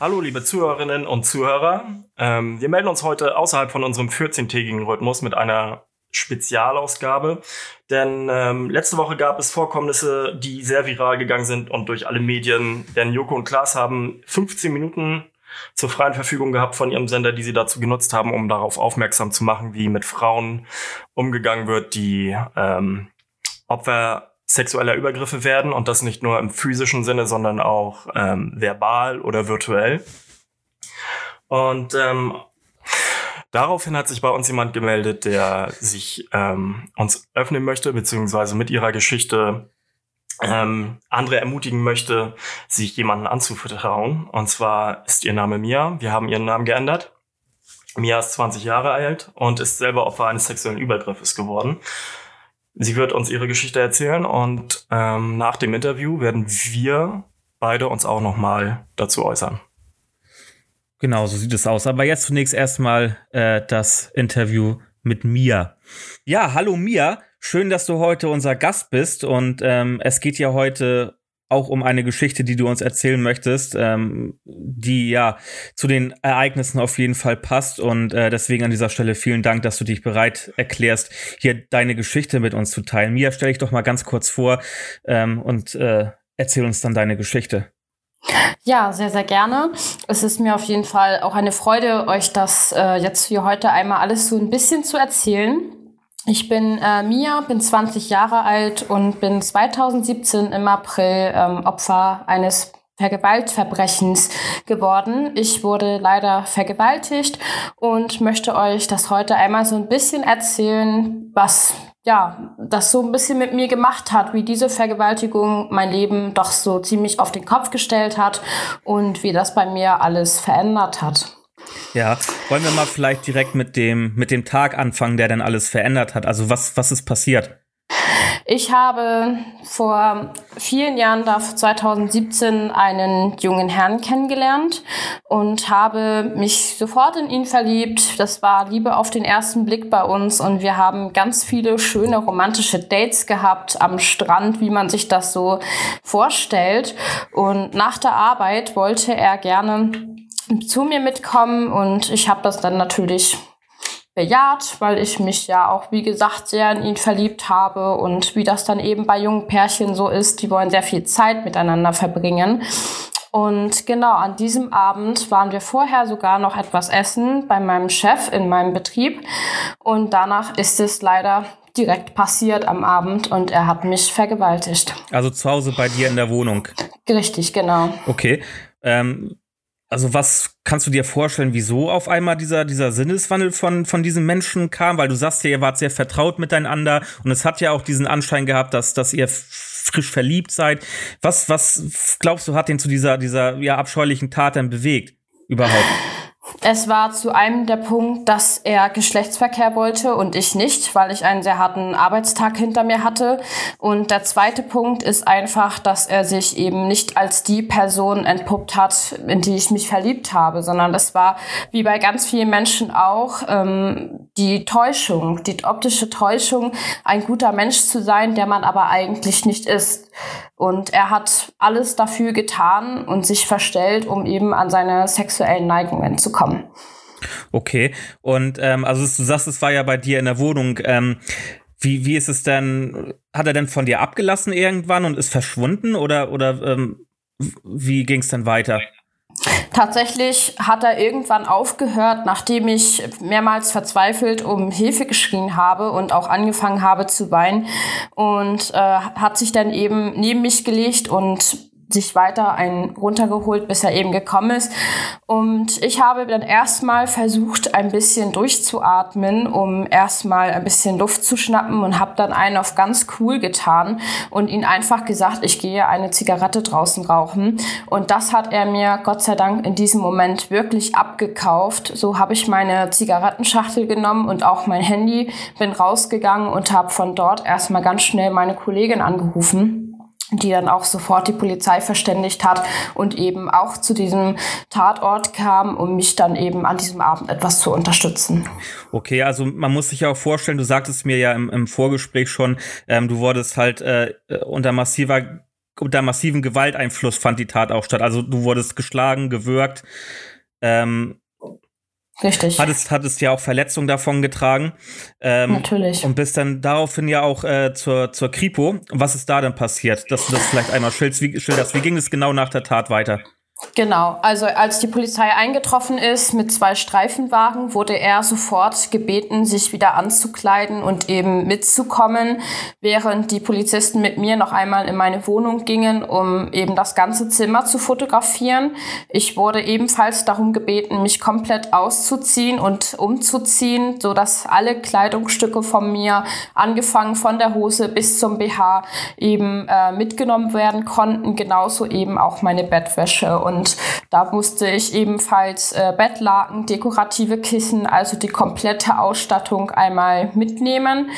Hallo, liebe Zuhörerinnen und Zuhörer. Ähm, wir melden uns heute außerhalb von unserem 14-tägigen Rhythmus mit einer Spezialausgabe. Denn ähm, letzte Woche gab es Vorkommnisse, die sehr viral gegangen sind und durch alle Medien. Denn Joko und Klaas haben 15 Minuten zur freien Verfügung gehabt von ihrem Sender, die sie dazu genutzt haben, um darauf aufmerksam zu machen, wie mit Frauen umgegangen wird, die ähm, Opfer sexueller Übergriffe werden und das nicht nur im physischen Sinne, sondern auch ähm, verbal oder virtuell. Und ähm, daraufhin hat sich bei uns jemand gemeldet, der sich ähm, uns öffnen möchte, beziehungsweise mit ihrer Geschichte ähm, andere ermutigen möchte, sich jemanden anzuvertrauen. Und zwar ist ihr Name Mia. Wir haben ihren Namen geändert. Mia ist 20 Jahre alt und ist selber Opfer eines sexuellen Übergriffes geworden. Sie wird uns ihre Geschichte erzählen und ähm, nach dem Interview werden wir beide uns auch nochmal dazu äußern. Genau, so sieht es aus. Aber jetzt zunächst erstmal äh, das Interview mit Mia. Ja, hallo Mia. Schön, dass du heute unser Gast bist und ähm, es geht ja heute auch um eine Geschichte, die du uns erzählen möchtest, ähm, die ja zu den Ereignissen auf jeden Fall passt. Und äh, deswegen an dieser Stelle vielen Dank, dass du dich bereit erklärst, hier deine Geschichte mit uns zu teilen. Mia, stell dich doch mal ganz kurz vor ähm, und äh, erzähl uns dann deine Geschichte. Ja, sehr, sehr gerne. Es ist mir auf jeden Fall auch eine Freude, euch das äh, jetzt hier heute einmal alles so ein bisschen zu erzählen. Ich bin äh, Mia, bin 20 Jahre alt und bin 2017 im April ähm, Opfer eines Vergewaltverbrechens geworden. Ich wurde leider vergewaltigt und möchte euch das heute einmal so ein bisschen erzählen, was ja, das so ein bisschen mit mir gemacht hat, wie diese Vergewaltigung mein Leben doch so ziemlich auf den Kopf gestellt hat und wie das bei mir alles verändert hat. Ja, wollen wir mal vielleicht direkt mit dem, mit dem Tag anfangen, der dann alles verändert hat? Also was, was ist passiert? Ich habe vor vielen Jahren, da 2017, einen jungen Herrn kennengelernt und habe mich sofort in ihn verliebt. Das war Liebe auf den ersten Blick bei uns und wir haben ganz viele schöne romantische Dates gehabt am Strand, wie man sich das so vorstellt. Und nach der Arbeit wollte er gerne zu mir mitkommen und ich habe das dann natürlich bejaht, weil ich mich ja auch, wie gesagt, sehr in ihn verliebt habe und wie das dann eben bei jungen Pärchen so ist, die wollen sehr viel Zeit miteinander verbringen. Und genau an diesem Abend waren wir vorher sogar noch etwas essen bei meinem Chef in meinem Betrieb und danach ist es leider direkt passiert am Abend und er hat mich vergewaltigt. Also zu Hause bei dir in der Wohnung. Richtig, genau. Okay. Ähm, also was kannst du dir vorstellen, wieso auf einmal dieser, dieser Sinneswandel von, von diesem Menschen kam? Weil du sagst ja, ihr wart sehr vertraut miteinander und es hat ja auch diesen Anschein gehabt, dass, dass ihr frisch verliebt seid. Was, was glaubst du, hat den zu dieser, dieser ja, abscheulichen Tat dann bewegt? Überhaupt? Es war zu einem der Punkt, dass er Geschlechtsverkehr wollte und ich nicht, weil ich einen sehr harten Arbeitstag hinter mir hatte. Und der zweite Punkt ist einfach, dass er sich eben nicht als die Person entpuppt hat, in die ich mich verliebt habe, sondern das war wie bei ganz vielen Menschen auch ähm, die Täuschung, die optische Täuschung, ein guter Mensch zu sein, der man aber eigentlich nicht ist. Und er hat alles dafür getan und sich verstellt, um eben an seine sexuellen Neigungen zu kommen. Okay, und ähm, also du sagst, es war ja bei dir in der Wohnung. Ähm, wie, wie ist es denn, hat er denn von dir abgelassen irgendwann und ist verschwunden oder, oder ähm, wie ging es dann weiter? Tatsächlich hat er irgendwann aufgehört, nachdem ich mehrmals verzweifelt um Hilfe geschrien habe und auch angefangen habe zu weinen und äh, hat sich dann eben neben mich gelegt und sich weiter einen runtergeholt, bis er eben gekommen ist. Und ich habe dann erstmal versucht, ein bisschen durchzuatmen, um erstmal ein bisschen Luft zu schnappen und habe dann einen auf ganz cool getan und ihn einfach gesagt, ich gehe eine Zigarette draußen rauchen. Und das hat er mir Gott sei Dank in diesem Moment wirklich abgekauft. So habe ich meine Zigarettenschachtel genommen und auch mein Handy, bin rausgegangen und habe von dort erstmal ganz schnell meine Kollegin angerufen die dann auch sofort die Polizei verständigt hat und eben auch zu diesem Tatort kam, um mich dann eben an diesem Abend etwas zu unterstützen. Okay, also man muss sich ja auch vorstellen, du sagtest mir ja im, im Vorgespräch schon, ähm, du wurdest halt äh, unter massiver unter massiven Gewalteinfluss fand die Tat auch statt. Also du wurdest geschlagen, gewürgt. Ähm, Richtig. Hattest, hattest ja auch Verletzungen davon getragen. Ähm, Natürlich. Und bist dann daraufhin ja auch äh, zur, zur Kripo. Was ist da denn passiert? Dass du das vielleicht einmal schilderst. Wie, schilderst. wie ging es genau nach der Tat weiter? Genau, also als die Polizei eingetroffen ist mit zwei Streifenwagen, wurde er sofort gebeten, sich wieder anzukleiden und eben mitzukommen, während die Polizisten mit mir noch einmal in meine Wohnung gingen, um eben das ganze Zimmer zu fotografieren. Ich wurde ebenfalls darum gebeten, mich komplett auszuziehen und umzuziehen, so dass alle Kleidungsstücke von mir, angefangen von der Hose bis zum BH, eben äh, mitgenommen werden konnten, genauso eben auch meine Bettwäsche. Und da musste ich ebenfalls äh, Bettlaken, dekorative Kissen, also die komplette Ausstattung einmal mitnehmen.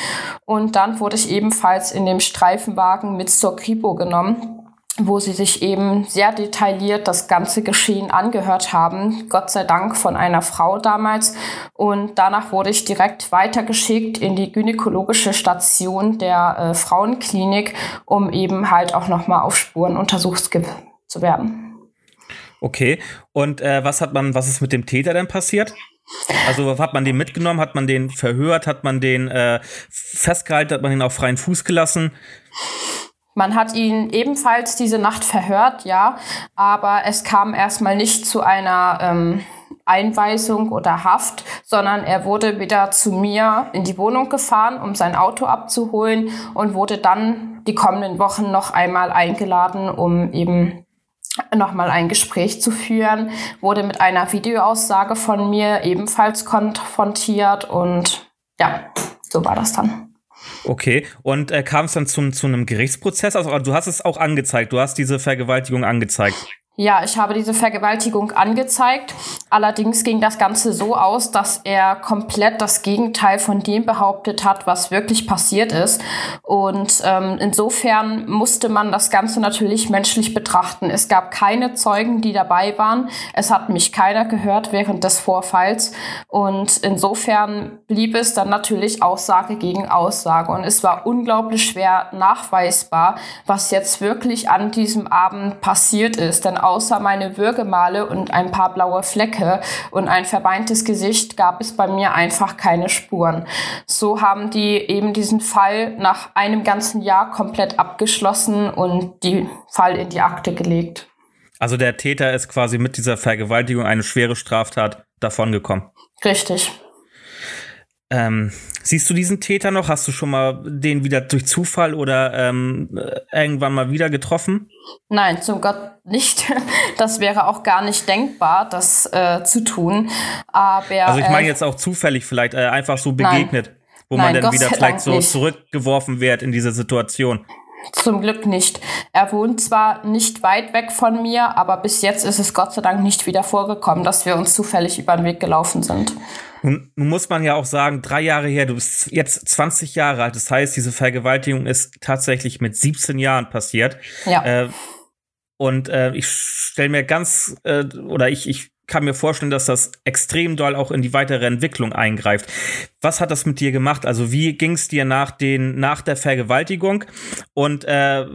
Und dann wurde ich ebenfalls in dem Streifenwagen mit zur Kripo genommen wo sie sich eben sehr detailliert das ganze Geschehen angehört haben, Gott sei Dank von einer Frau damals. Und danach wurde ich direkt weitergeschickt in die gynäkologische Station der äh, Frauenklinik, um eben halt auch nochmal auf Spuren untersucht zu werden. Okay. Und äh, was hat man, was ist mit dem Täter denn passiert? Also hat man den mitgenommen, hat man den verhört, hat man den äh, festgehalten, hat man ihn auf freien Fuß gelassen? Man hat ihn ebenfalls diese Nacht verhört, ja, aber es kam erstmal nicht zu einer ähm, Einweisung oder Haft, sondern er wurde wieder zu mir in die Wohnung gefahren, um sein Auto abzuholen und wurde dann die kommenden Wochen noch einmal eingeladen, um eben nochmal ein Gespräch zu führen, wurde mit einer Videoaussage von mir ebenfalls konfrontiert und ja, so war das dann. Okay, und äh, kam es dann zu, zu einem Gerichtsprozess? Also du hast es auch angezeigt, du hast diese Vergewaltigung angezeigt. Ja, ich habe diese Vergewaltigung angezeigt. Allerdings ging das Ganze so aus, dass er komplett das Gegenteil von dem behauptet hat, was wirklich passiert ist. Und ähm, insofern musste man das Ganze natürlich menschlich betrachten. Es gab keine Zeugen, die dabei waren. Es hat mich keiner gehört während des Vorfalls. Und insofern blieb es dann natürlich Aussage gegen Aussage. Und es war unglaublich schwer nachweisbar, was jetzt wirklich an diesem Abend passiert ist. Denn außer meine Würgemale und ein paar blaue Flecke und ein verbeintes Gesicht gab es bei mir einfach keine Spuren. So haben die eben diesen Fall nach einem ganzen Jahr komplett abgeschlossen und die Fall in die Akte gelegt. Also der Täter ist quasi mit dieser Vergewaltigung eine schwere Straftat davongekommen. Richtig. Ähm, siehst du diesen Täter noch? Hast du schon mal den wieder durch Zufall oder ähm, irgendwann mal wieder getroffen? Nein, zum Gott nicht. Das wäre auch gar nicht denkbar, das äh, zu tun. Aber, also ich meine äh, jetzt auch zufällig vielleicht, äh, einfach so begegnet, nein. wo man dann Gott wieder vielleicht so nicht. zurückgeworfen wird in diese Situation. Zum Glück nicht. Er wohnt zwar nicht weit weg von mir, aber bis jetzt ist es Gott sei Dank nicht wieder vorgekommen, dass wir uns zufällig über den Weg gelaufen sind. Nun, nun muss man ja auch sagen, drei Jahre her, du bist jetzt 20 Jahre alt. Das heißt, diese Vergewaltigung ist tatsächlich mit 17 Jahren passiert. Ja. Äh, und äh, ich stelle mir ganz, äh, oder ich, ich kann mir vorstellen, dass das extrem doll auch in die weitere Entwicklung eingreift. Was hat das mit dir gemacht? Also wie ging es dir nach, den, nach der Vergewaltigung und äh,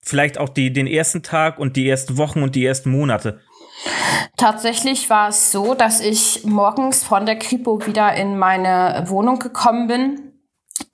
vielleicht auch die, den ersten Tag und die ersten Wochen und die ersten Monate? Tatsächlich war es so, dass ich morgens von der Kripo wieder in meine Wohnung gekommen bin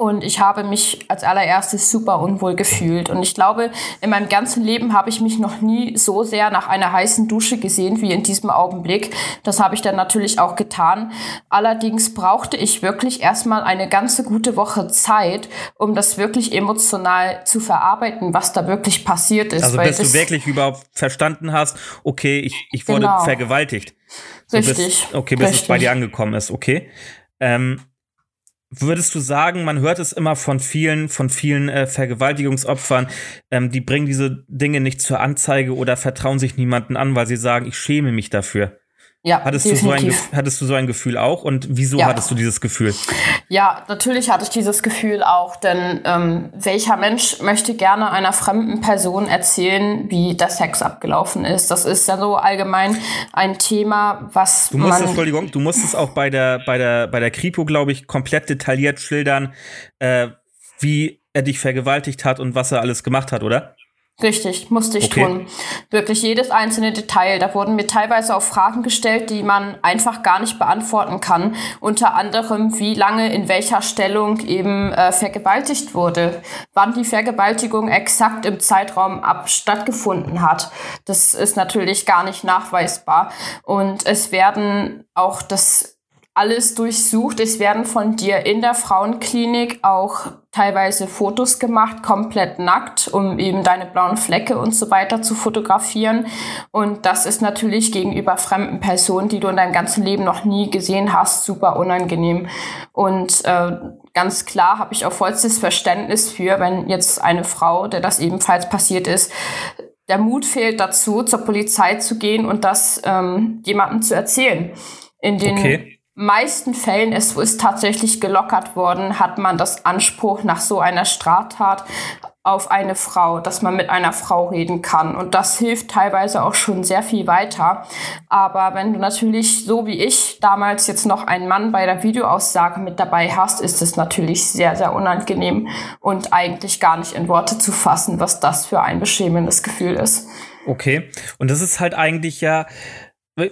und ich habe mich als allererstes super unwohl gefühlt. Und ich glaube, in meinem ganzen Leben habe ich mich noch nie so sehr nach einer heißen Dusche gesehen wie in diesem Augenblick. Das habe ich dann natürlich auch getan. Allerdings brauchte ich wirklich erstmal eine ganze gute Woche Zeit, um das wirklich emotional zu verarbeiten, was da wirklich passiert ist. Also bis du wirklich überhaupt verstanden hast, okay, ich, ich wurde genau. vergewaltigt. So Richtig. Bis, okay, bis Richtig. es bei dir angekommen ist, okay. Ähm, Würdest du sagen, man hört es immer von vielen, von vielen äh, Vergewaltigungsopfern, ähm, die bringen diese Dinge nicht zur Anzeige oder vertrauen sich niemanden an, weil sie sagen, ich schäme mich dafür. Ja, hattest du, so ein, hattest du so ein Gefühl auch und wieso ja. hattest du dieses Gefühl? Ja, natürlich hatte ich dieses Gefühl auch, denn ähm, welcher Mensch möchte gerne einer fremden Person erzählen, wie der Sex abgelaufen ist? Das ist ja so allgemein ein Thema, was du musst, man Entschuldigung, du musst es auch bei der bei der bei der Kripo, glaube ich, komplett detailliert schildern, äh, wie er dich vergewaltigt hat und was er alles gemacht hat, oder? Richtig, musste ich okay. tun. Wirklich jedes einzelne Detail. Da wurden mir teilweise auch Fragen gestellt, die man einfach gar nicht beantworten kann. Unter anderem, wie lange in welcher Stellung eben äh, vergewaltigt wurde, wann die Vergewaltigung exakt im Zeitraum ab stattgefunden hat. Das ist natürlich gar nicht nachweisbar. Und es werden auch das alles durchsucht. Es werden von dir in der Frauenklinik auch teilweise Fotos gemacht, komplett nackt, um eben deine blauen Flecke und so weiter zu fotografieren. Und das ist natürlich gegenüber fremden Personen, die du in deinem ganzen Leben noch nie gesehen hast, super unangenehm. Und äh, ganz klar habe ich auch vollstes Verständnis für, wenn jetzt eine Frau, der das ebenfalls passiert ist, der Mut fehlt dazu, zur Polizei zu gehen und das ähm, jemandem zu erzählen. In den okay meisten Fällen, es ist tatsächlich gelockert worden, hat man das Anspruch nach so einer Straftat auf eine Frau, dass man mit einer Frau reden kann. Und das hilft teilweise auch schon sehr viel weiter. Aber wenn du natürlich, so wie ich, damals jetzt noch einen Mann bei der Videoaussage mit dabei hast, ist es natürlich sehr, sehr unangenehm und eigentlich gar nicht in Worte zu fassen, was das für ein beschämendes Gefühl ist. Okay. Und das ist halt eigentlich ja,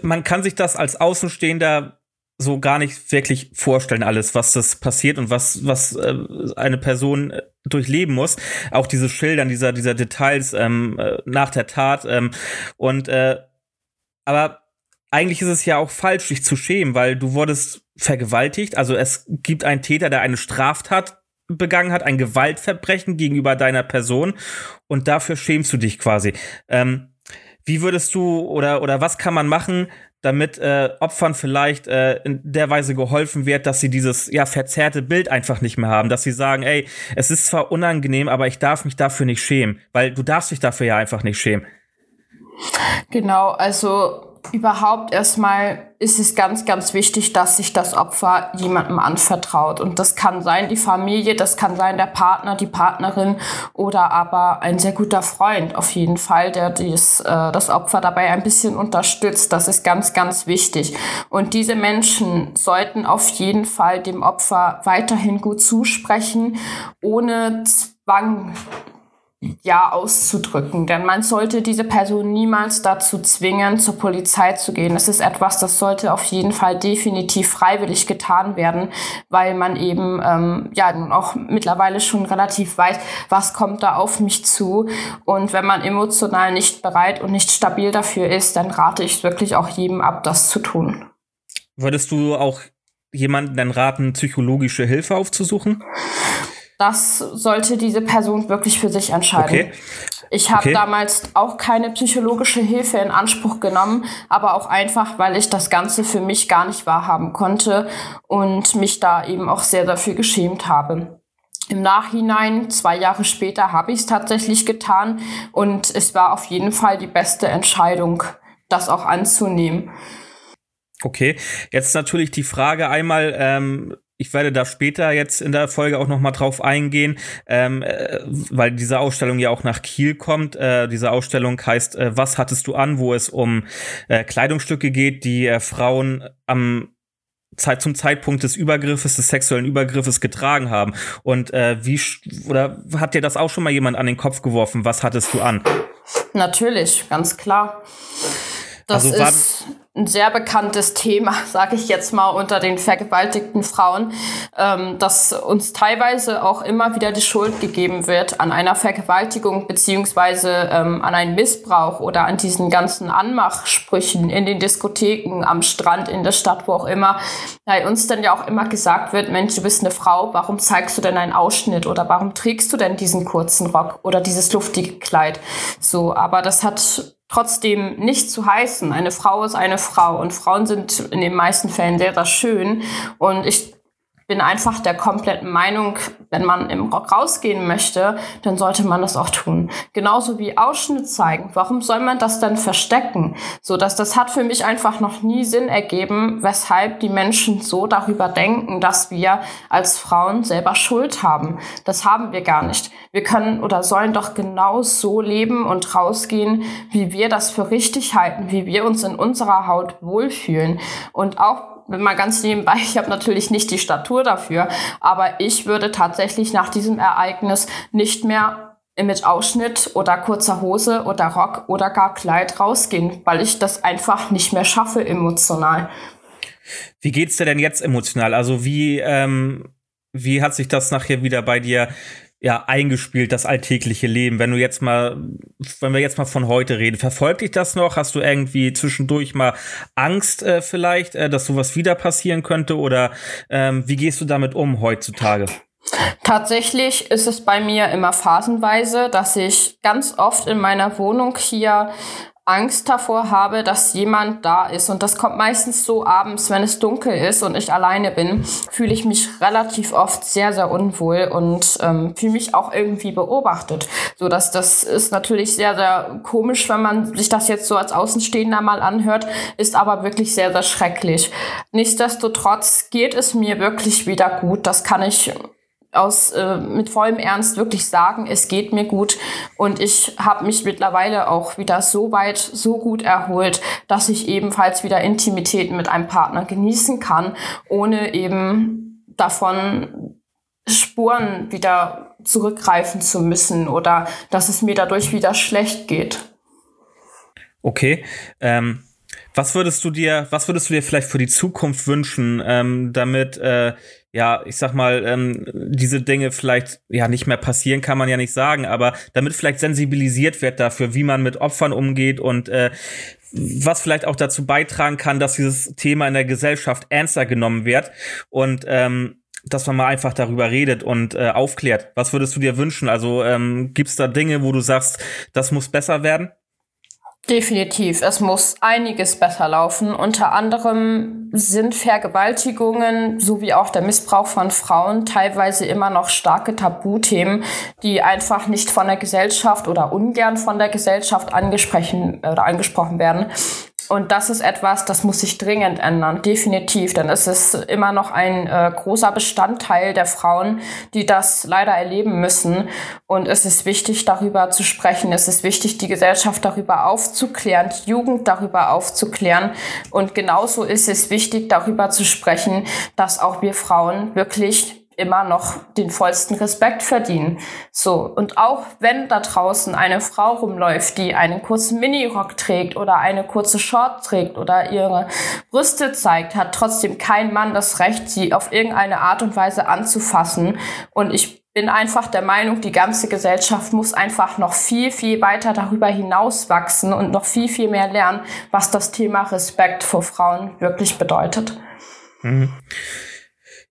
man kann sich das als Außenstehender so gar nicht wirklich vorstellen, alles, was das passiert und was, was äh, eine Person äh, durchleben muss. Auch diese Schildern, dieser, dieser Details ähm, äh, nach der Tat. Ähm, und äh, aber eigentlich ist es ja auch falsch, dich zu schämen, weil du wurdest vergewaltigt. Also es gibt einen Täter, der eine Straftat begangen hat, ein Gewaltverbrechen gegenüber deiner Person und dafür schämst du dich quasi. Ähm, wie würdest du oder oder was kann man machen, damit äh, Opfern vielleicht äh, in der Weise geholfen wird, dass sie dieses ja verzerrte Bild einfach nicht mehr haben, dass sie sagen, ey, es ist zwar unangenehm, aber ich darf mich dafür nicht schämen, weil du darfst dich dafür ja einfach nicht schämen. Genau, also überhaupt erstmal ist es ganz, ganz wichtig, dass sich das Opfer jemandem anvertraut. Und das kann sein die Familie, das kann sein der Partner, die Partnerin oder aber ein sehr guter Freund auf jeden Fall, der dies, äh, das Opfer dabei ein bisschen unterstützt. Das ist ganz, ganz wichtig. Und diese Menschen sollten auf jeden Fall dem Opfer weiterhin gut zusprechen, ohne Zwang ja auszudrücken. Denn man sollte diese Person niemals dazu zwingen, zur Polizei zu gehen. Das ist etwas, das sollte auf jeden Fall definitiv freiwillig getan werden, weil man eben ähm, ja nun auch mittlerweile schon relativ weiß, was kommt da auf mich zu. Und wenn man emotional nicht bereit und nicht stabil dafür ist, dann rate ich wirklich auch jedem ab, das zu tun. Würdest du auch jemanden dann raten, psychologische Hilfe aufzusuchen? Das sollte diese Person wirklich für sich entscheiden. Okay. Ich habe okay. damals auch keine psychologische Hilfe in Anspruch genommen, aber auch einfach, weil ich das Ganze für mich gar nicht wahrhaben konnte und mich da eben auch sehr dafür geschämt habe. Im Nachhinein, zwei Jahre später, habe ich es tatsächlich getan und es war auf jeden Fall die beste Entscheidung, das auch anzunehmen. Okay, jetzt natürlich die Frage einmal, ähm, ich werde da später jetzt in der Folge auch noch mal drauf eingehen, ähm, äh, weil diese Ausstellung ja auch nach Kiel kommt. Äh, diese Ausstellung heißt äh, Was hattest du an, wo es um äh, Kleidungsstücke geht, die äh, Frauen am Zeit zum Zeitpunkt des Übergriffes, des sexuellen Übergriffes getragen haben. Und äh, wie oder hat dir das auch schon mal jemand an den Kopf geworfen? Was hattest du an? Natürlich, ganz klar. Das also ist ein sehr bekanntes Thema, sage ich jetzt mal, unter den vergewaltigten Frauen, ähm, dass uns teilweise auch immer wieder die Schuld gegeben wird an einer Vergewaltigung beziehungsweise ähm, an einen Missbrauch oder an diesen ganzen Anmachsprüchen in den Diskotheken, am Strand, in der Stadt, wo auch immer. Bei uns dann ja auch immer gesagt wird, Mensch, du bist eine Frau, warum zeigst du denn einen Ausschnitt oder warum trägst du denn diesen kurzen Rock oder dieses luftige Kleid? So, aber das hat trotzdem nicht zu heißen. Eine Frau ist eine Frau und Frauen sind in den meisten Fällen sehr, sehr schön. Und ich bin einfach der kompletten Meinung, wenn man im Rock rausgehen möchte, dann sollte man das auch tun. Genauso wie Ausschnitt zeigen. Warum soll man das dann verstecken? So, dass das hat für mich einfach noch nie Sinn ergeben, weshalb die Menschen so darüber denken, dass wir als Frauen selber Schuld haben. Das haben wir gar nicht. Wir können oder sollen doch genau so leben und rausgehen, wie wir das für richtig halten, wie wir uns in unserer Haut wohlfühlen. Und auch mal ganz nebenbei, ich habe natürlich nicht die Statur dafür, aber ich würde tatsächlich nach diesem Ereignis nicht mehr mit Ausschnitt oder kurzer Hose oder Rock oder gar Kleid rausgehen, weil ich das einfach nicht mehr schaffe emotional. Wie geht's dir denn jetzt emotional? Also wie, ähm, wie hat sich das nachher wieder bei dir ja, eingespielt, das alltägliche Leben. Wenn du jetzt mal, wenn wir jetzt mal von heute reden, verfolgt dich das noch? Hast du irgendwie zwischendurch mal Angst äh, vielleicht, äh, dass sowas wieder passieren könnte? Oder ähm, wie gehst du damit um heutzutage? Tatsächlich ist es bei mir immer phasenweise, dass ich ganz oft in meiner Wohnung hier Angst davor habe, dass jemand da ist. Und das kommt meistens so abends, wenn es dunkel ist und ich alleine bin, fühle ich mich relativ oft sehr, sehr unwohl und ähm, fühle mich auch irgendwie beobachtet. So dass das ist natürlich sehr, sehr komisch, wenn man sich das jetzt so als Außenstehender mal anhört, ist aber wirklich sehr, sehr schrecklich. Nichtsdestotrotz geht es mir wirklich wieder gut. Das kann ich aus äh, mit vollem Ernst wirklich sagen, es geht mir gut und ich habe mich mittlerweile auch wieder so weit, so gut erholt, dass ich ebenfalls wieder Intimität mit einem Partner genießen kann, ohne eben davon Spuren wieder zurückgreifen zu müssen oder dass es mir dadurch wieder schlecht geht. Okay. Ähm, was würdest du dir, was würdest du dir vielleicht für die Zukunft wünschen, ähm, damit äh, ja, ich sag mal, ähm, diese Dinge vielleicht ja nicht mehr passieren, kann man ja nicht sagen, aber damit vielleicht sensibilisiert wird dafür, wie man mit Opfern umgeht und äh, was vielleicht auch dazu beitragen kann, dass dieses Thema in der Gesellschaft ernster genommen wird und ähm, dass man mal einfach darüber redet und äh, aufklärt. Was würdest du dir wünschen? Also ähm, gibt es da Dinge, wo du sagst, das muss besser werden? Definitiv. Es muss einiges besser laufen. Unter anderem sind Vergewaltigungen sowie auch der Missbrauch von Frauen teilweise immer noch starke Tabuthemen, die einfach nicht von der Gesellschaft oder ungern von der Gesellschaft angesprochen oder angesprochen werden. Und das ist etwas, das muss sich dringend ändern, definitiv. Denn es ist immer noch ein äh, großer Bestandteil der Frauen, die das leider erleben müssen. Und es ist wichtig, darüber zu sprechen. Es ist wichtig, die Gesellschaft darüber aufzuklären, die Jugend darüber aufzuklären. Und genauso ist es wichtig, darüber zu sprechen, dass auch wir Frauen wirklich immer noch den vollsten Respekt verdienen. So. Und auch wenn da draußen eine Frau rumläuft, die einen kurzen Minirock trägt oder eine kurze Short trägt oder ihre Brüste zeigt, hat trotzdem kein Mann das Recht, sie auf irgendeine Art und Weise anzufassen. Und ich bin einfach der Meinung, die ganze Gesellschaft muss einfach noch viel, viel weiter darüber hinaus wachsen und noch viel, viel mehr lernen, was das Thema Respekt vor Frauen wirklich bedeutet. Mhm.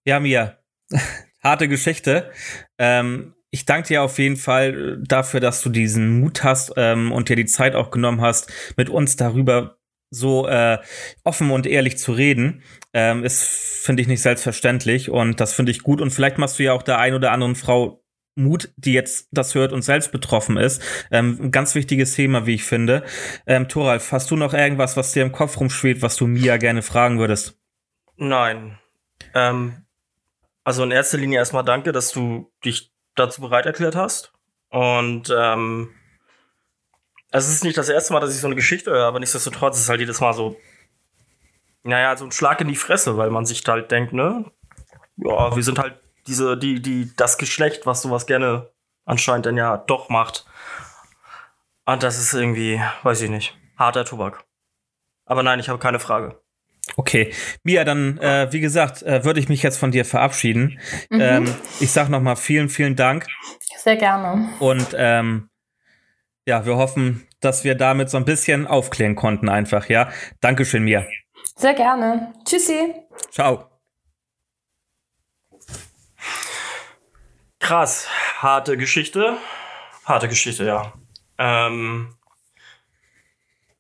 Ja, Mia, harte Geschichte. Ähm, ich danke dir auf jeden Fall dafür, dass du diesen Mut hast ähm, und dir die Zeit auch genommen hast, mit uns darüber so äh, offen und ehrlich zu reden. Ähm, ist, finde ich, nicht selbstverständlich und das finde ich gut. Und vielleicht machst du ja auch der ein oder anderen Frau Mut, die jetzt das hört und selbst betroffen ist. Ähm, ein ganz wichtiges Thema, wie ich finde. Ähm, Thoralf, hast du noch irgendwas, was dir im Kopf rumschwebt, was du Mia gerne fragen würdest? Nein. Ähm, also in erster Linie erstmal danke, dass du dich dazu bereit erklärt hast. Und ähm, es ist nicht das erste Mal, dass ich so eine Geschichte höre, aber nichtsdestotrotz ist halt jedes Mal so, naja, so ein Schlag in die Fresse, weil man sich halt denkt, ne, ja, wir sind halt diese, die, die, das Geschlecht, was sowas gerne anscheinend dann ja doch macht. Und das ist irgendwie, weiß ich nicht, harter Tobak. Aber nein, ich habe keine Frage. Okay, Mia, dann, äh, wie gesagt, äh, würde ich mich jetzt von dir verabschieden. Mhm. Ähm, ich sag nochmal vielen, vielen Dank. Sehr gerne. Und ähm, ja, wir hoffen, dass wir damit so ein bisschen aufklären konnten einfach, ja. Dankeschön, Mia. Sehr gerne. Tschüssi. Ciao. Krass, harte Geschichte. Harte Geschichte, ja. Ähm,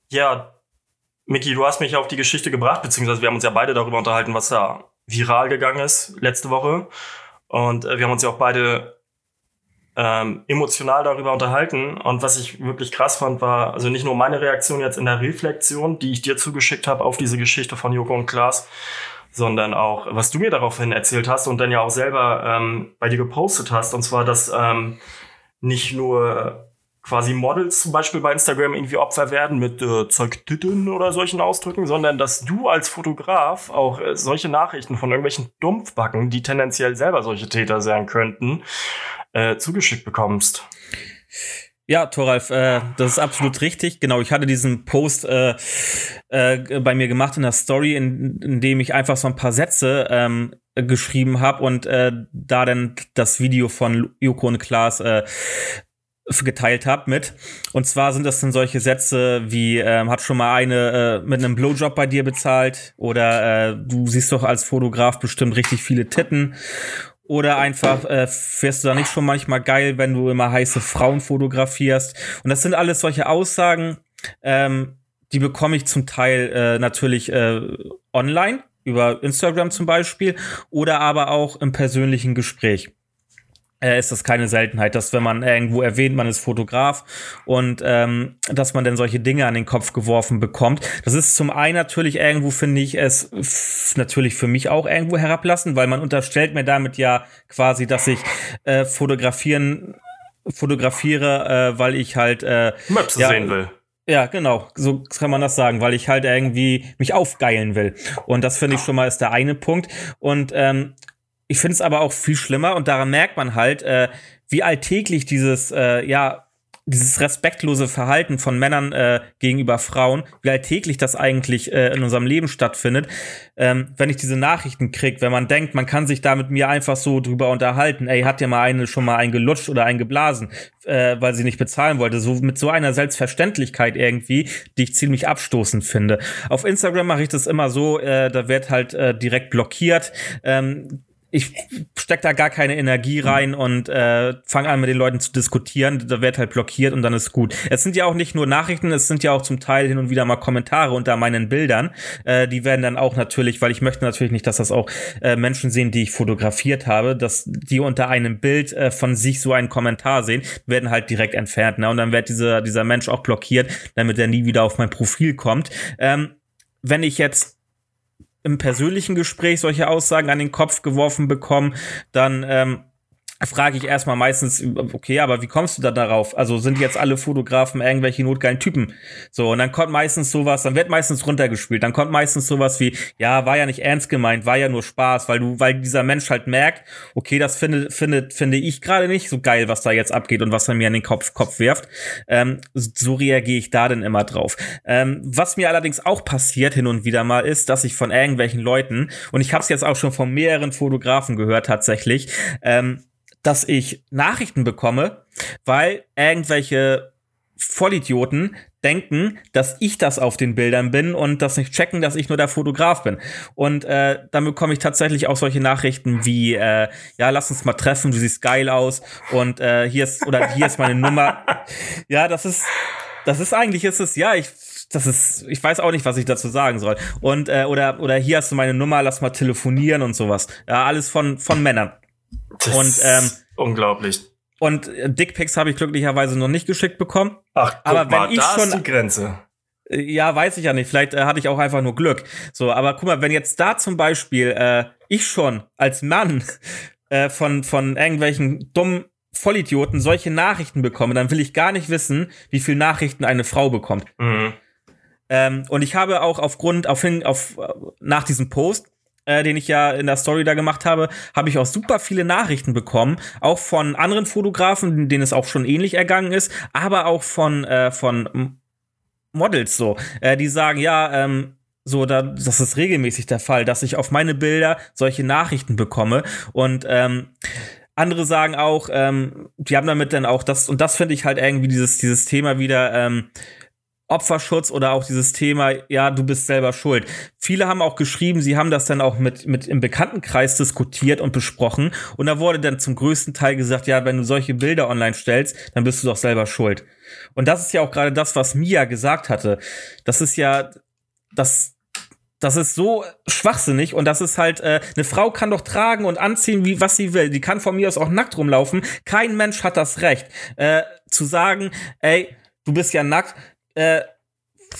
ja, Miki, du hast mich auf die Geschichte gebracht, beziehungsweise wir haben uns ja beide darüber unterhalten, was da viral gegangen ist letzte Woche. Und äh, wir haben uns ja auch beide ähm, emotional darüber unterhalten. Und was ich wirklich krass fand, war also nicht nur meine Reaktion jetzt in der Reflexion, die ich dir zugeschickt habe auf diese Geschichte von Joko und Klaas, sondern auch, was du mir daraufhin erzählt hast und dann ja auch selber ähm, bei dir gepostet hast. Und zwar, dass ähm, nicht nur quasi Models zum Beispiel bei Instagram irgendwie Opfer werden mit äh, Zeugtitten oder solchen Ausdrücken, sondern dass du als Fotograf auch äh, solche Nachrichten von irgendwelchen Dumpfbacken, die tendenziell selber solche Täter sein könnten, äh, zugeschickt bekommst. Ja, Thoralf, äh, das ist absolut richtig. Genau, ich hatte diesen Post äh, äh, bei mir gemacht in der Story, in, in dem ich einfach so ein paar Sätze ähm, geschrieben habe und äh, da dann das Video von Joko und Klaas äh, geteilt habe mit. Und zwar sind das dann solche Sätze wie, ähm, hat schon mal eine äh, mit einem Blowjob bei dir bezahlt oder äh, du siehst doch als Fotograf bestimmt richtig viele Titten oder einfach äh, fährst du da nicht schon manchmal geil, wenn du immer heiße Frauen fotografierst? Und das sind alles solche Aussagen, ähm, die bekomme ich zum Teil äh, natürlich äh, online, über Instagram zum Beispiel, oder aber auch im persönlichen Gespräch äh, ist das keine Seltenheit, dass wenn man irgendwo erwähnt, man ist Fotograf und ähm, dass man dann solche Dinge an den Kopf geworfen bekommt. Das ist zum einen natürlich irgendwo, finde ich, es natürlich für mich auch irgendwo herablassen, weil man unterstellt mir damit ja quasi, dass ich äh, fotografieren fotografiere, äh, weil ich halt äh, Möpse ja, sehen will. Ja, genau, so kann man das sagen, weil ich halt irgendwie mich aufgeilen will. Und das finde ich schon mal ist der eine Punkt. Und ähm, ich finde es aber auch viel schlimmer und daran merkt man halt, äh, wie alltäglich dieses, äh, ja, dieses respektlose Verhalten von Männern äh, gegenüber Frauen, wie alltäglich das eigentlich äh, in unserem Leben stattfindet, ähm, wenn ich diese Nachrichten krieg, wenn man denkt, man kann sich da mit mir einfach so drüber unterhalten, ey, hat ja mal eine schon mal eingelutscht oder eingeblasen, äh, weil sie nicht bezahlen wollte, so mit so einer Selbstverständlichkeit irgendwie, die ich ziemlich abstoßend finde. Auf Instagram mache ich das immer so, äh, da wird halt äh, direkt blockiert. Ähm, ich steck da gar keine Energie rein und äh, fange an mit den Leuten zu diskutieren. Da wird halt blockiert und dann ist gut. Es sind ja auch nicht nur Nachrichten, es sind ja auch zum Teil hin und wieder mal Kommentare unter meinen Bildern. Äh, die werden dann auch natürlich, weil ich möchte natürlich nicht, dass das auch äh, Menschen sehen, die ich fotografiert habe, dass die unter einem Bild äh, von sich so einen Kommentar sehen, werden halt direkt entfernt. Ne? Und dann wird dieser, dieser Mensch auch blockiert, damit er nie wieder auf mein Profil kommt. Ähm, wenn ich jetzt im persönlichen Gespräch solche Aussagen an den Kopf geworfen bekommen, dann ähm, frage ich erstmal meistens, okay, aber wie kommst du da darauf? Also sind jetzt alle Fotografen irgendwelche notgeilen Typen? So, und dann kommt meistens sowas, dann wird meistens runtergespielt, dann kommt meistens sowas wie, ja, war ja nicht ernst gemeint, war ja nur Spaß, weil du, weil dieser Mensch halt merkt, okay, das finde, finde, finde ich gerade nicht so geil, was da jetzt abgeht und was er mir an den Kopf, Kopf wirft. Ähm, so reagiere ich da dann immer drauf. Ähm, was mir allerdings auch passiert hin und wieder mal ist, dass ich von irgendwelchen Leuten, und ich habe es jetzt auch schon von mehreren Fotografen gehört tatsächlich, ähm, dass ich Nachrichten bekomme, weil irgendwelche Vollidioten denken, dass ich das auf den Bildern bin und das nicht checken, dass ich nur der Fotograf bin. Und äh, dann bekomme ich tatsächlich auch solche Nachrichten wie, äh, ja, lass uns mal treffen, du siehst geil aus und äh, hier ist oder hier ist meine Nummer. Ja, das ist, das ist eigentlich ist es, ja, ich das ist, ich weiß auch nicht, was ich dazu sagen soll. Und äh, oder oder hier hast du meine Nummer, lass mal telefonieren und sowas. Ja, alles von von Männern. Das und, ähm, unglaublich. Und äh, Dickpics habe ich glücklicherweise noch nicht geschickt bekommen. Ach, aber wenn mal, ich da schon, ist die Grenze. Äh, ja, weiß ich ja nicht. Vielleicht äh, hatte ich auch einfach nur Glück. So, aber guck mal, wenn jetzt da zum Beispiel äh, ich schon als Mann äh, von von irgendwelchen dummen Vollidioten solche Nachrichten bekomme, dann will ich gar nicht wissen, wie viel Nachrichten eine Frau bekommt. Mhm. Ähm, und ich habe auch aufgrund auf auf nach diesem Post äh, den ich ja in der Story da gemacht habe, habe ich auch super viele Nachrichten bekommen, auch von anderen Fotografen, denen es auch schon ähnlich ergangen ist, aber auch von äh, von Models so, äh, die sagen, ja, ähm, so, da, das ist regelmäßig der Fall, dass ich auf meine Bilder solche Nachrichten bekomme. Und ähm, andere sagen auch, ähm, die haben damit dann auch das, und das finde ich halt irgendwie dieses, dieses Thema wieder, ähm, Opferschutz oder auch dieses Thema, ja, du bist selber schuld. Viele haben auch geschrieben, sie haben das dann auch mit, mit im Bekanntenkreis diskutiert und besprochen. Und da wurde dann zum größten Teil gesagt, ja, wenn du solche Bilder online stellst, dann bist du doch selber schuld. Und das ist ja auch gerade das, was Mia gesagt hatte. Das ist ja, das, das ist so schwachsinnig und das ist halt, äh, eine Frau kann doch tragen und anziehen, wie was sie will. Die kann von mir aus auch nackt rumlaufen. Kein Mensch hat das Recht, äh, zu sagen, ey, du bist ja nackt, äh,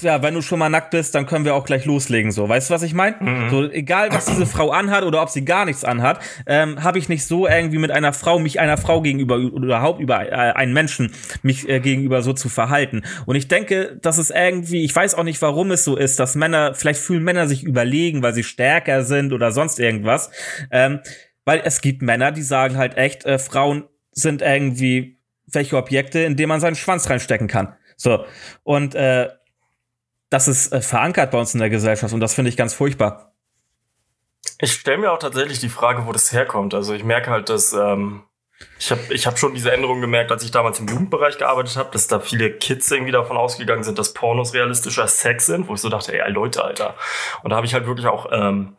ja, wenn du schon mal nackt bist, dann können wir auch gleich loslegen. So, weißt du, was ich meine? Mhm. So, egal, was diese Frau anhat oder ob sie gar nichts anhat, ähm, habe ich nicht so irgendwie mit einer Frau, mich einer Frau gegenüber oder überhaupt über äh, einen Menschen mich äh, gegenüber so zu verhalten. Und ich denke, dass es irgendwie, ich weiß auch nicht, warum es so ist, dass Männer, vielleicht fühlen Männer sich überlegen, weil sie stärker sind oder sonst irgendwas. Ähm, weil es gibt Männer, die sagen halt echt, äh, Frauen sind irgendwie welche Objekte, in denen man seinen Schwanz reinstecken kann. So. Und äh, das ist äh, verankert bei uns in der Gesellschaft und das finde ich ganz furchtbar. Ich stelle mir auch tatsächlich die Frage, wo das herkommt. Also ich merke halt, dass ähm, ich habe ich hab schon diese Änderung gemerkt, als ich damals im Jugendbereich gearbeitet habe, dass da viele Kids irgendwie davon ausgegangen sind, dass Pornos realistischer Sex sind, wo ich so dachte, ey, Leute, Alter. Und da habe ich halt wirklich auch ähm,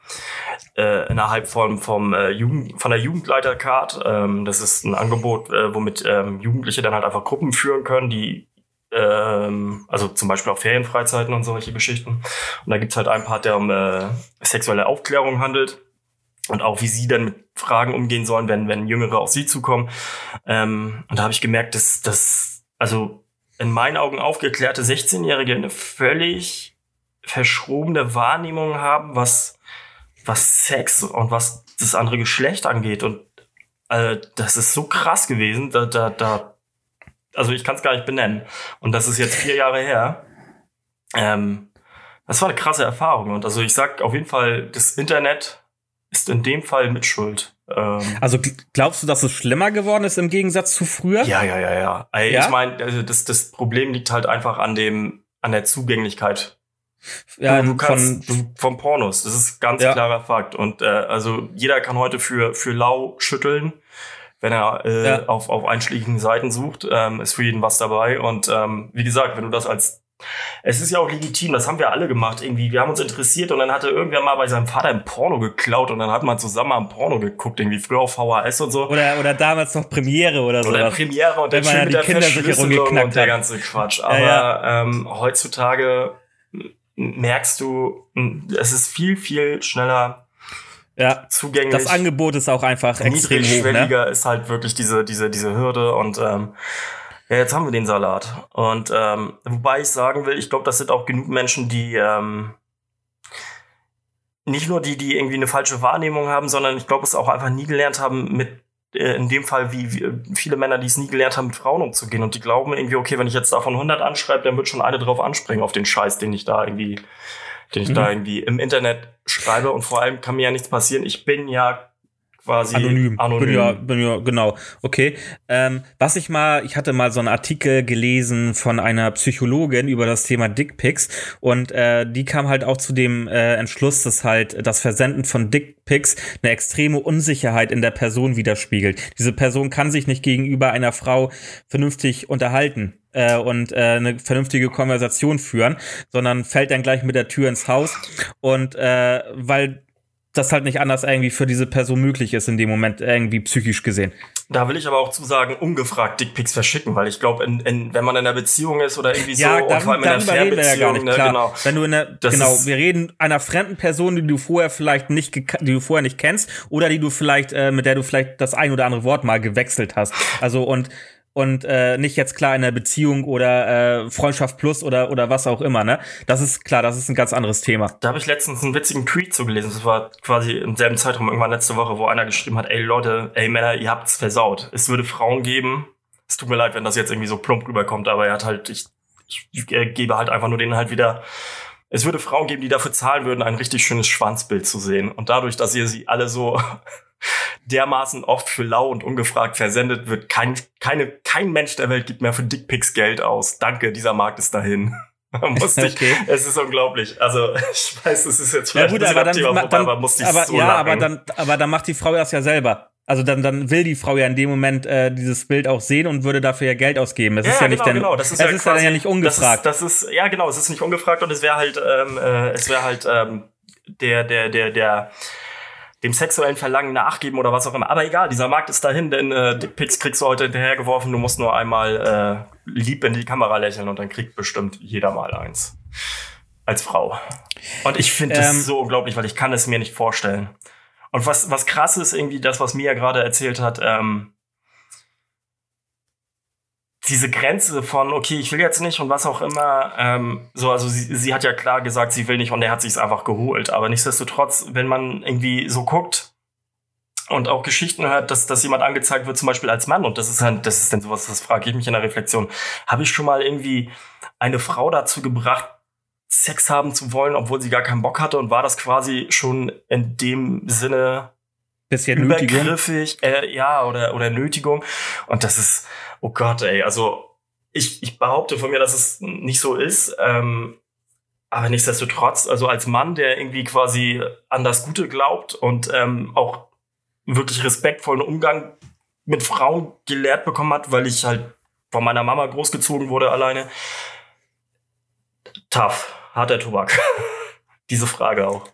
äh, innerhalb von, vom, äh, Jugend, von der Jugendleitercard, ähm, das ist ein Angebot, äh, womit ähm, Jugendliche dann halt einfach Gruppen führen können, die ähm, also zum Beispiel auch Ferienfreizeiten und solche Geschichten. Und da gibt's halt einen Part, der um äh, sexuelle Aufklärung handelt und auch wie sie dann mit Fragen umgehen sollen, wenn, wenn Jüngere auf sie zukommen. Ähm, und da habe ich gemerkt, dass das, also in meinen Augen aufgeklärte 16-Jährige eine völlig verschrobene Wahrnehmung haben, was, was Sex und was das andere Geschlecht angeht. Und äh, das ist so krass gewesen, da, da, da also ich kann es gar nicht benennen. Und das ist jetzt vier Jahre her. Ähm, das war eine krasse Erfahrung. Und also ich sag auf jeden Fall, das Internet ist in dem Fall mit Schuld. Ähm, also glaubst du, dass es schlimmer geworden ist im Gegensatz zu früher? Ja, ja, ja, ja. Also ja? Ich meine, also das, das Problem liegt halt einfach an dem, an der Zugänglichkeit. Ja, du, du kannst von, vom Pornos. Das ist ganz ja. klarer Fakt. Und äh, also jeder kann heute für für lau schütteln, wenn er äh, ja. auf auf einschlägigen Seiten sucht. Ähm, ist für jeden was dabei. Und ähm, wie gesagt, wenn du das als es ist ja auch legitim, das haben wir alle gemacht irgendwie. Wir haben uns interessiert und dann hatte irgendwer mal bei seinem Vater ein Porno geklaut und dann hat man zusammen am Porno geguckt, irgendwie früher auf VHS und so. Oder, oder damals noch Premiere oder so. Oder Premiere und dann schön mit der Verschlüsselung und der ganze Quatsch. Aber ja, ja. Ähm, heutzutage merkst du, es ist viel, viel schneller ja, zugänglich. Das Angebot ist auch einfach extrem hoch. Ne? ist halt wirklich diese, diese, diese Hürde und ähm, ja, jetzt haben wir den Salat. Und ähm, wobei ich sagen will, ich glaube, das sind auch genug Menschen, die ähm, nicht nur die, die irgendwie eine falsche Wahrnehmung haben, sondern ich glaube, es auch einfach nie gelernt haben, mit äh, in dem Fall wie, wie viele Männer, die es nie gelernt haben, mit Frauen umzugehen. Und die glauben irgendwie, okay, wenn ich jetzt davon 100 anschreibe, dann wird schon eine drauf anspringen auf den Scheiß, den ich da irgendwie, den ich mhm. da irgendwie im Internet schreibe. Und vor allem kann mir ja nichts passieren. Ich bin ja quasi anonym. anonym. Bin ja, bin ja, genau. Okay. Ähm, was ich mal, ich hatte mal so einen Artikel gelesen von einer Psychologin über das Thema Dickpics und äh, die kam halt auch zu dem äh, Entschluss, dass halt das Versenden von Dickpics eine extreme Unsicherheit in der Person widerspiegelt. Diese Person kann sich nicht gegenüber einer Frau vernünftig unterhalten äh, und äh, eine vernünftige Konversation führen, sondern fällt dann gleich mit der Tür ins Haus und äh, weil das halt nicht anders irgendwie für diese Person möglich ist in dem Moment, irgendwie psychisch gesehen. Da will ich aber auch zu sagen, ungefragt Dickpics verschicken, weil ich glaube, wenn man in einer Beziehung ist oder irgendwie ja, so, dann, und vor allem in einer Fernbeziehung, ja nicht, ne, genau. Wenn du in einer, genau, wir reden einer fremden Person, die du vorher vielleicht nicht, die du vorher nicht kennst, oder die du vielleicht, äh, mit der du vielleicht das ein oder andere Wort mal gewechselt hast. Also und und äh, nicht jetzt klar in der Beziehung oder äh, Freundschaft plus oder oder was auch immer, ne? Das ist klar, das ist ein ganz anderes Thema. Da habe ich letztens einen witzigen Tweet zugelesen. Das war quasi im selben Zeitraum irgendwann letzte Woche, wo einer geschrieben hat, ey Leute, ey Männer, ihr habt's versaut. Es würde Frauen geben. Es tut mir leid, wenn das jetzt irgendwie so plump rüberkommt, aber er hat halt, ich, ich, ich gebe halt einfach nur denen halt wieder es würde Frauen geben, die dafür zahlen würden, ein richtig schönes Schwanzbild zu sehen. Und dadurch, dass ihr sie alle so dermaßen oft für lau und ungefragt versendet wird. Kein, keine, kein Mensch der Welt gibt mehr für Dickpics Geld aus. Danke, dieser Markt ist dahin. musste ich, okay. es ist unglaublich. Also ich weiß, es ist jetzt vielleicht ja, gut, ein aber dann, Thema dann, aber musste ich aber, so Ja, lachen. aber dann, aber dann macht die Frau das ja selber. Also dann, dann will die Frau ja in dem Moment äh, dieses Bild auch sehen und würde dafür ja Geld ausgeben. Es ja, ist ja, genau, nicht genau. Das ist, ja, ist quasi, ja nicht ungefragt. Das ist, das ist, ja genau, es ist nicht ungefragt und es wäre halt, ähm, äh, es wäre halt ähm, der, der, der, der dem sexuellen Verlangen nachgeben oder was auch immer. Aber egal, dieser Markt ist dahin, denn äh, Dickpics kriegst du heute hinterhergeworfen. Du musst nur einmal äh, lieb in die Kamera lächeln und dann kriegt bestimmt jeder mal eins. Als Frau. Und ich finde ähm, das so unglaublich, weil ich kann es mir nicht vorstellen. Und was, was krass ist, irgendwie das, was Mia gerade erzählt hat, ähm, diese Grenze von, okay, ich will jetzt nicht und was auch immer, ähm, so, also sie, sie hat ja klar gesagt, sie will nicht und er hat sich's einfach geholt. Aber nichtsdestotrotz, wenn man irgendwie so guckt und auch Geschichten hört, dass, dass jemand angezeigt wird, zum Beispiel als Mann, und das ist dann, das ist dann sowas, das frage ich mich in der Reflexion, habe ich schon mal irgendwie eine Frau dazu gebracht, Sex haben zu wollen, obwohl sie gar keinen Bock hatte und war das quasi schon in dem Sinne bisschen übergriffig, äh, ja, oder, oder Nötigung. Und das ist, oh Gott, ey, also ich, ich behaupte von mir, dass es nicht so ist. Ähm, aber nichtsdestotrotz, also als Mann, der irgendwie quasi an das Gute glaubt und ähm, auch wirklich respektvollen Umgang mit Frauen gelehrt bekommen hat, weil ich halt von meiner Mama großgezogen wurde alleine. Tough, harter Tobak. Diese Frage auch.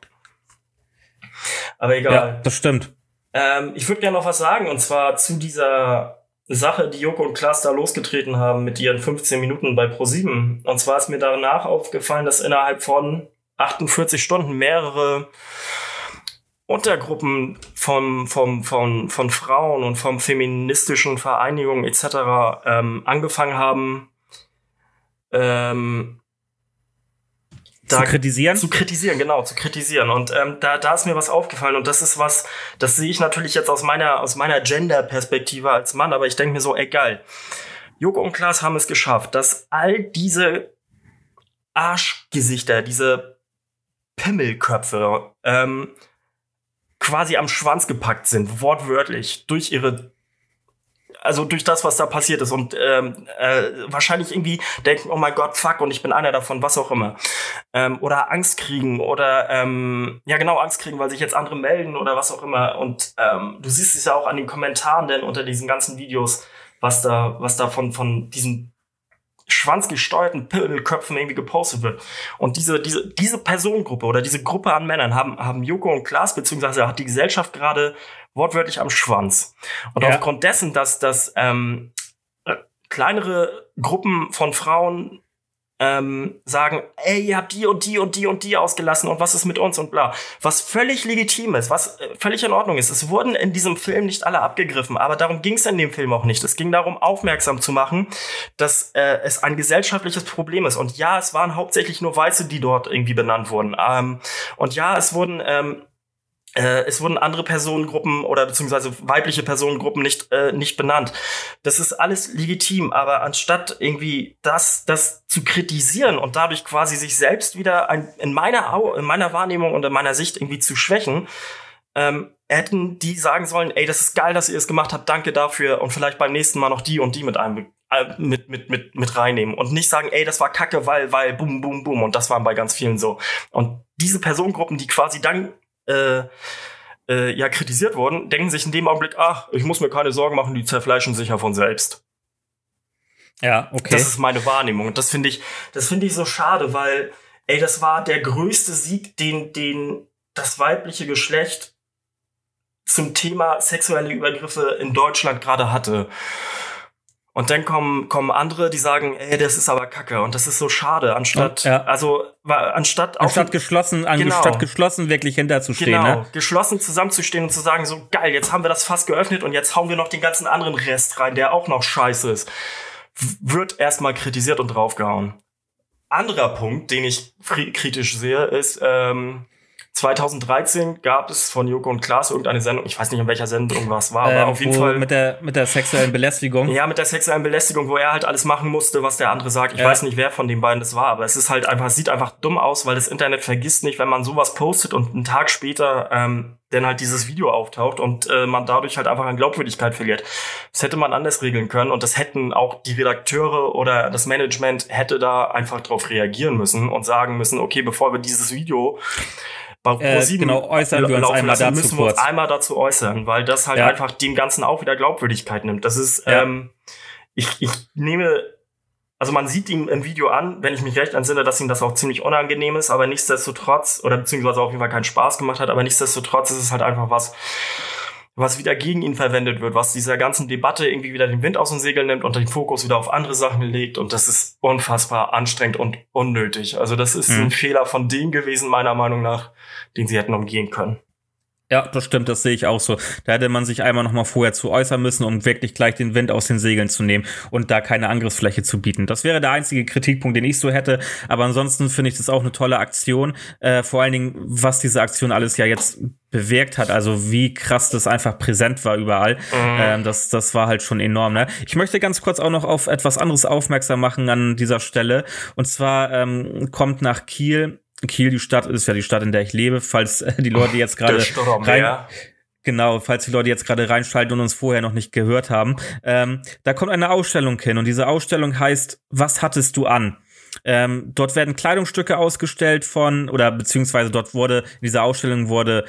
Aber egal. Ja, das stimmt. Ähm, ich würde gerne noch was sagen, und zwar zu dieser Sache, die Joko und Klaas da losgetreten haben mit ihren 15 Minuten bei ProSieben. Und zwar ist mir danach aufgefallen, dass innerhalb von 48 Stunden mehrere Untergruppen vom, vom, von, von Frauen und vom feministischen Vereinigungen etc. Ähm, angefangen haben, ähm, zu kritisieren? Zu kritisieren, genau, zu kritisieren. Und ähm, da, da ist mir was aufgefallen und das ist was, das sehe ich natürlich jetzt aus meiner, aus meiner Gender-Perspektive als Mann, aber ich denke mir so, ey geil. Joko und Klaas haben es geschafft, dass all diese Arschgesichter, diese Pimmelköpfe ähm, quasi am Schwanz gepackt sind, wortwörtlich, durch ihre also durch das, was da passiert ist und ähm, äh, wahrscheinlich irgendwie denken, oh mein Gott, fuck, und ich bin einer davon, was auch immer. Ähm, oder Angst kriegen oder ähm, ja genau, Angst kriegen, weil sich jetzt andere melden oder was auch immer. Und ähm, du siehst es ja auch an den Kommentaren denn unter diesen ganzen Videos, was da, was da von, von diesen schwanzgesteuerten Pimmelköpfen irgendwie gepostet wird. Und diese, diese, diese Personengruppe oder diese Gruppe an Männern haben, haben Joko und Klaas, beziehungsweise hat die Gesellschaft gerade wortwörtlich am Schwanz. Und ja. aufgrund dessen, dass, dass ähm, äh, kleinere Gruppen von Frauen ähm, sagen, ey, ihr habt die und die und die und die ausgelassen und was ist mit uns und bla. Was völlig legitim ist, was äh, völlig in Ordnung ist. Es wurden in diesem Film nicht alle abgegriffen, aber darum ging es in dem Film auch nicht. Es ging darum, aufmerksam zu machen, dass äh, es ein gesellschaftliches Problem ist. Und ja, es waren hauptsächlich nur Weiße, die dort irgendwie benannt wurden. Ähm, und ja, es wurden ähm, äh, es wurden andere Personengruppen oder beziehungsweise weibliche Personengruppen nicht, äh, nicht benannt. Das ist alles legitim, aber anstatt irgendwie das, das zu kritisieren und dadurch quasi sich selbst wieder ein, in, meiner Au in meiner Wahrnehmung und in meiner Sicht irgendwie zu schwächen, ähm, hätten die sagen sollen, ey, das ist geil, dass ihr es gemacht habt, danke dafür und vielleicht beim nächsten Mal noch die und die mit einem äh, mit, mit, mit, mit reinnehmen und nicht sagen, ey, das war kacke, weil, weil, boom, boom, boom. Und das waren bei ganz vielen so. Und diese Personengruppen, die quasi dann äh, äh, ja kritisiert wurden, denken sich in dem Augenblick, ach, ich muss mir keine Sorgen machen, die zerfleischen sich ja von selbst. Ja, okay. Das ist meine Wahrnehmung. Und das finde ich, das finde ich so schade, weil, ey, das war der größte Sieg, den, den das weibliche Geschlecht zum Thema sexuelle Übergriffe in Deutschland gerade hatte. Und dann kommen, kommen andere, die sagen, ey, das ist aber kacke. Und das ist so schade, anstatt, ja. also, anstatt, anstatt geschlossen, genau. anstatt geschlossen wirklich hinterzustehen, genau. ne? geschlossen zusammenzustehen und zu sagen, so geil, jetzt haben wir das Fass geöffnet und jetzt hauen wir noch den ganzen anderen Rest rein, der auch noch scheiße ist. Wird erstmal kritisiert und draufgehauen. Anderer Punkt, den ich kritisch sehe, ist, ähm, 2013 gab es von Joko und Klaas irgendeine Sendung, ich weiß nicht, in welcher Sendung was war, aber ähm, auf jeden Fall. Mit der, mit der sexuellen Belästigung. Ja, mit der sexuellen Belästigung, wo er halt alles machen musste, was der andere sagt. Ich ja. weiß nicht, wer von den beiden das war, aber es ist halt einfach, sieht einfach dumm aus, weil das Internet vergisst nicht, wenn man sowas postet und einen Tag später ähm, dann halt dieses Video auftaucht und äh, man dadurch halt einfach an Glaubwürdigkeit verliert. Das hätte man anders regeln können und das hätten auch die Redakteure oder das Management hätte da einfach drauf reagieren müssen und sagen müssen, okay, bevor wir dieses Video bei äh, genau, äußern wir uns einmal dazu müssen wir uns einmal dazu äußern, weil das halt ja. einfach dem Ganzen auch wieder Glaubwürdigkeit nimmt. Das ist, ja. ähm, ich, ich nehme, also man sieht ihm im Video an, wenn ich mich recht entsinne, dass ihm das auch ziemlich unangenehm ist, aber nichtsdestotrotz, oder beziehungsweise auf jeden Fall keinen Spaß gemacht hat, aber nichtsdestotrotz ist es halt einfach was, was wieder gegen ihn verwendet wird, was dieser ganzen Debatte irgendwie wieder den Wind aus dem Segel nimmt und den Fokus wieder auf andere Sachen legt. Und das ist unfassbar anstrengend und unnötig. Also das ist mhm. ein Fehler von denen gewesen, meiner Meinung nach, den sie hätten umgehen können. Ja, das stimmt, das sehe ich auch so. Da hätte man sich einmal noch mal vorher zu äußern müssen, um wirklich gleich den Wind aus den Segeln zu nehmen und da keine Angriffsfläche zu bieten. Das wäre der einzige Kritikpunkt, den ich so hätte. Aber ansonsten finde ich das auch eine tolle Aktion. Äh, vor allen Dingen, was diese Aktion alles ja jetzt bewirkt hat, also wie krass das einfach präsent war überall. Mhm. Ähm, das, das war halt schon enorm. Ne? Ich möchte ganz kurz auch noch auf etwas anderes aufmerksam machen an dieser Stelle. Und zwar ähm, kommt nach Kiel Kiel, die Stadt, ist ja die Stadt, in der ich lebe, falls äh, die Leute jetzt gerade rein, Genau, falls die Leute jetzt gerade reinschalten und uns vorher noch nicht gehört haben. Ähm, da kommt eine Ausstellung hin und diese Ausstellung heißt Was hattest du an? Ähm, dort werden Kleidungsstücke ausgestellt von, oder beziehungsweise dort wurde, in dieser Ausstellung wurde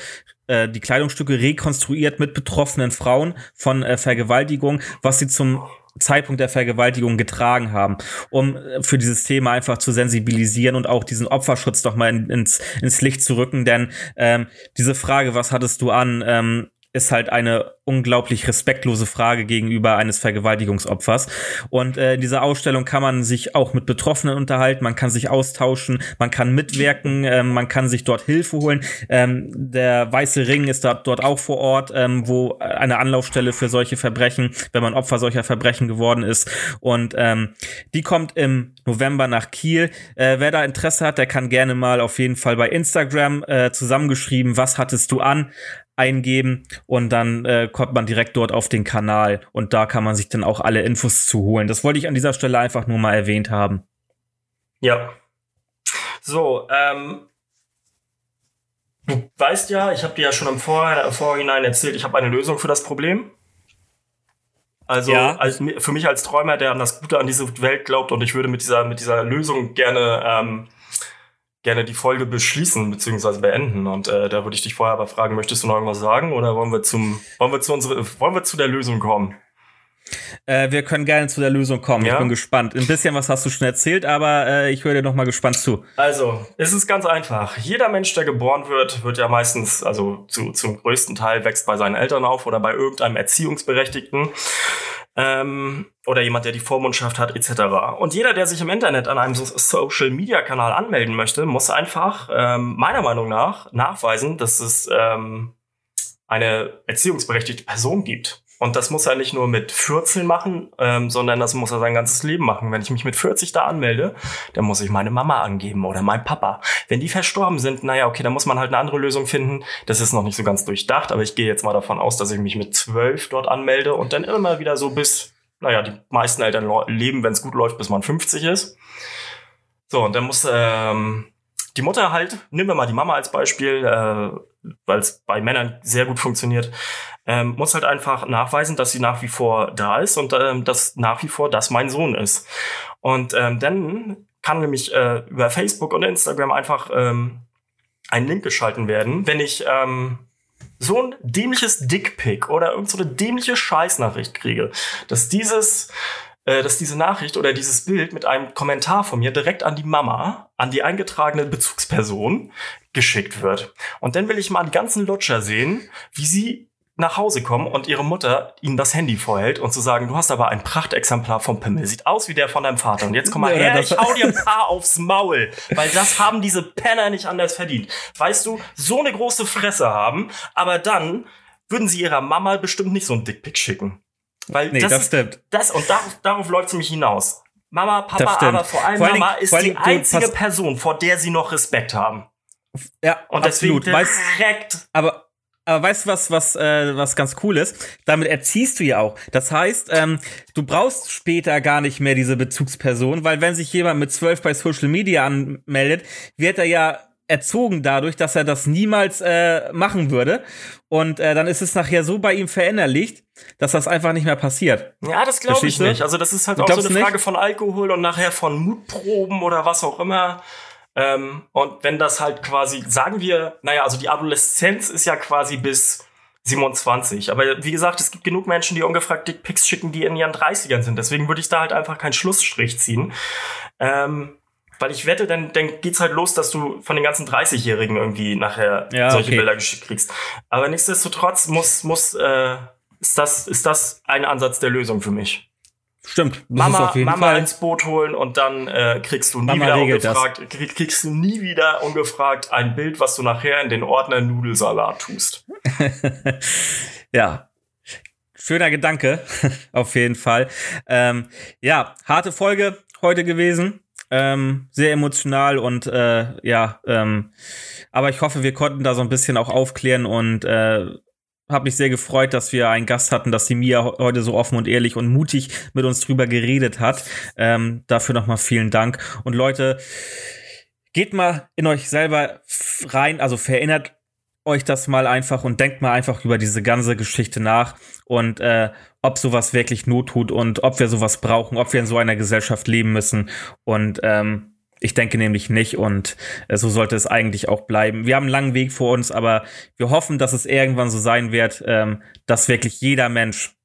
äh, die Kleidungsstücke rekonstruiert mit betroffenen Frauen von äh, Vergewaltigung, was sie zum Zeitpunkt der Vergewaltigung getragen haben, um äh, für dieses Thema einfach zu sensibilisieren und auch diesen Opferschutz doch mal in, ins, ins Licht zu rücken. Denn ähm, diese Frage, was hattest du an, ähm, ist halt eine unglaublich respektlose Frage gegenüber eines Vergewaltigungsopfers. Und äh, in dieser Ausstellung kann man sich auch mit Betroffenen unterhalten, man kann sich austauschen, man kann mitwirken, äh, man kann sich dort Hilfe holen. Ähm, der Weiße Ring ist da, dort auch vor Ort, ähm, wo eine Anlaufstelle für solche Verbrechen, wenn man Opfer solcher Verbrechen geworden ist. Und ähm, die kommt im November nach Kiel. Äh, wer da Interesse hat, der kann gerne mal auf jeden Fall bei Instagram äh, zusammengeschrieben, was hattest du an? Eingeben und dann äh, kommt man direkt dort auf den Kanal und da kann man sich dann auch alle Infos zu holen. Das wollte ich an dieser Stelle einfach nur mal erwähnt haben. Ja. So, ähm, du weißt ja, ich habe dir ja schon im Vor Vorhinein erzählt, ich habe eine Lösung für das Problem. Also ja. als, für mich als Träumer, der an das Gute an diese Welt glaubt und ich würde mit dieser, mit dieser Lösung gerne ähm, gerne die Folge beschließen bzw. beenden. Und äh, da würde ich dich vorher aber fragen, möchtest du noch irgendwas sagen oder wollen wir zum, wollen wir zu unsere, wollen wir zu der Lösung kommen? Äh, wir können gerne zu der Lösung kommen. Ja? Ich bin gespannt. Ein bisschen was hast du schon erzählt, aber äh, ich höre dir noch mal gespannt zu. Also, es ist ganz einfach. Jeder Mensch, der geboren wird, wird ja meistens, also zu, zum größten Teil wächst bei seinen Eltern auf oder bei irgendeinem Erziehungsberechtigten ähm, oder jemand, der die Vormundschaft hat, etc. Und jeder, der sich im Internet an einem Social-Media-Kanal anmelden möchte, muss einfach ähm, meiner Meinung nach nachweisen, dass es ähm, eine erziehungsberechtigte Person gibt. Und das muss er nicht nur mit 14 machen, ähm, sondern das muss er sein ganzes Leben machen. Wenn ich mich mit 40 da anmelde, dann muss ich meine Mama angeben oder mein Papa. Wenn die verstorben sind, naja, okay, dann muss man halt eine andere Lösung finden. Das ist noch nicht so ganz durchdacht, aber ich gehe jetzt mal davon aus, dass ich mich mit 12 dort anmelde und dann immer wieder so bis, naja, die meisten Eltern leben, wenn es gut läuft, bis man 50 ist. So, und dann muss ähm, die Mutter halt, nehmen wir mal die Mama als Beispiel, äh, weil es bei Männern sehr gut funktioniert, ähm, muss halt einfach nachweisen, dass sie nach wie vor da ist und ähm, dass nach wie vor das mein Sohn ist. Und ähm, dann kann nämlich äh, über Facebook und Instagram einfach ähm, ein Link geschalten werden, wenn ich ähm, so ein dämliches Dickpick oder irgend so dämliche Scheißnachricht kriege, dass dieses äh, dass diese Nachricht oder dieses Bild mit einem Kommentar von mir direkt an die Mama, an die eingetragene Bezugsperson geschickt wird. Und dann will ich mal die ganzen Lutscher sehen, wie sie nach Hause kommen und ihre Mutter ihnen das Handy vorhält und zu sagen, du hast aber ein Prachtexemplar vom Pimmel, sieht aus wie der von deinem Vater. Und jetzt komm mal ja, her, ich hau dir ein paar aufs Maul, weil das haben diese Penner nicht anders verdient. Weißt du, so eine große Fresse haben, aber dann würden sie ihrer Mama bestimmt nicht so ein Dickpick schicken. Weil nee, das, das stimmt. Das, und darauf, darauf läuft sie mich hinaus. Mama, Papa, aber vor allem vor Mama ist die einzige Person, vor der sie noch Respekt haben. Ja, und deswegen absolut. direkt. Weißt, aber aber weißt du, was, was, äh, was ganz cool ist? Damit erziehst du ja auch. Das heißt, ähm, du brauchst später gar nicht mehr diese Bezugsperson, weil wenn sich jemand mit zwölf bei Social Media anmeldet, wird er ja erzogen dadurch, dass er das niemals äh, machen würde. Und äh, dann ist es nachher so bei ihm verinnerlicht, dass das einfach nicht mehr passiert. Ja, das glaube ich nicht. Also das ist halt auch so eine Frage nicht? von Alkohol und nachher von Mutproben oder was auch immer. Ähm, und wenn das halt quasi, sagen wir, naja, also die Adoleszenz ist ja quasi bis 27. Aber wie gesagt, es gibt genug Menschen, die ungefragt Dickpics schicken, die in ihren 30ern sind. Deswegen würde ich da halt einfach keinen Schlussstrich ziehen. Ähm, weil ich wette, dann, dann geht's halt los, dass du von den ganzen 30-Jährigen irgendwie nachher ja, solche okay. Bilder geschickt kriegst. Aber nichtsdestotrotz muss, muss, äh, ist das, ist das ein Ansatz der Lösung für mich. Stimmt. Mama, Mama Fall. ins Boot holen und dann äh, kriegst du nie Mama wieder ungefragt, krieg, kriegst du nie wieder ungefragt ein Bild, was du nachher in den Ordner Nudelsalat tust. ja. Schöner Gedanke, auf jeden Fall. Ähm, ja, harte Folge heute gewesen. Ähm, sehr emotional und äh, ja, ähm, aber ich hoffe, wir konnten da so ein bisschen auch aufklären und äh, habe mich sehr gefreut, dass wir einen Gast hatten, dass die Mia heute so offen und ehrlich und mutig mit uns drüber geredet hat. Ähm, dafür nochmal vielen Dank. Und Leute, geht mal in euch selber rein, also verinnert euch das mal einfach und denkt mal einfach über diese ganze Geschichte nach und äh, ob sowas wirklich Not tut und ob wir sowas brauchen, ob wir in so einer Gesellschaft leben müssen. Und ähm, ich denke nämlich nicht und äh, so sollte es eigentlich auch bleiben. Wir haben einen langen Weg vor uns, aber wir hoffen, dass es irgendwann so sein wird, ähm, dass wirklich jeder Mensch,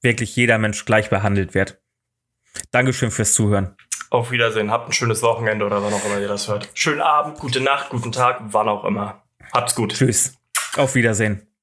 wirklich jeder Mensch gleich behandelt wird. Dankeschön fürs Zuhören. Auf Wiedersehen. Habt ein schönes Wochenende oder wann auch immer ihr das hört. Schönen Abend, gute Nacht, guten Tag, wann auch immer. Habt's gut. Tschüss. Auf Wiedersehen.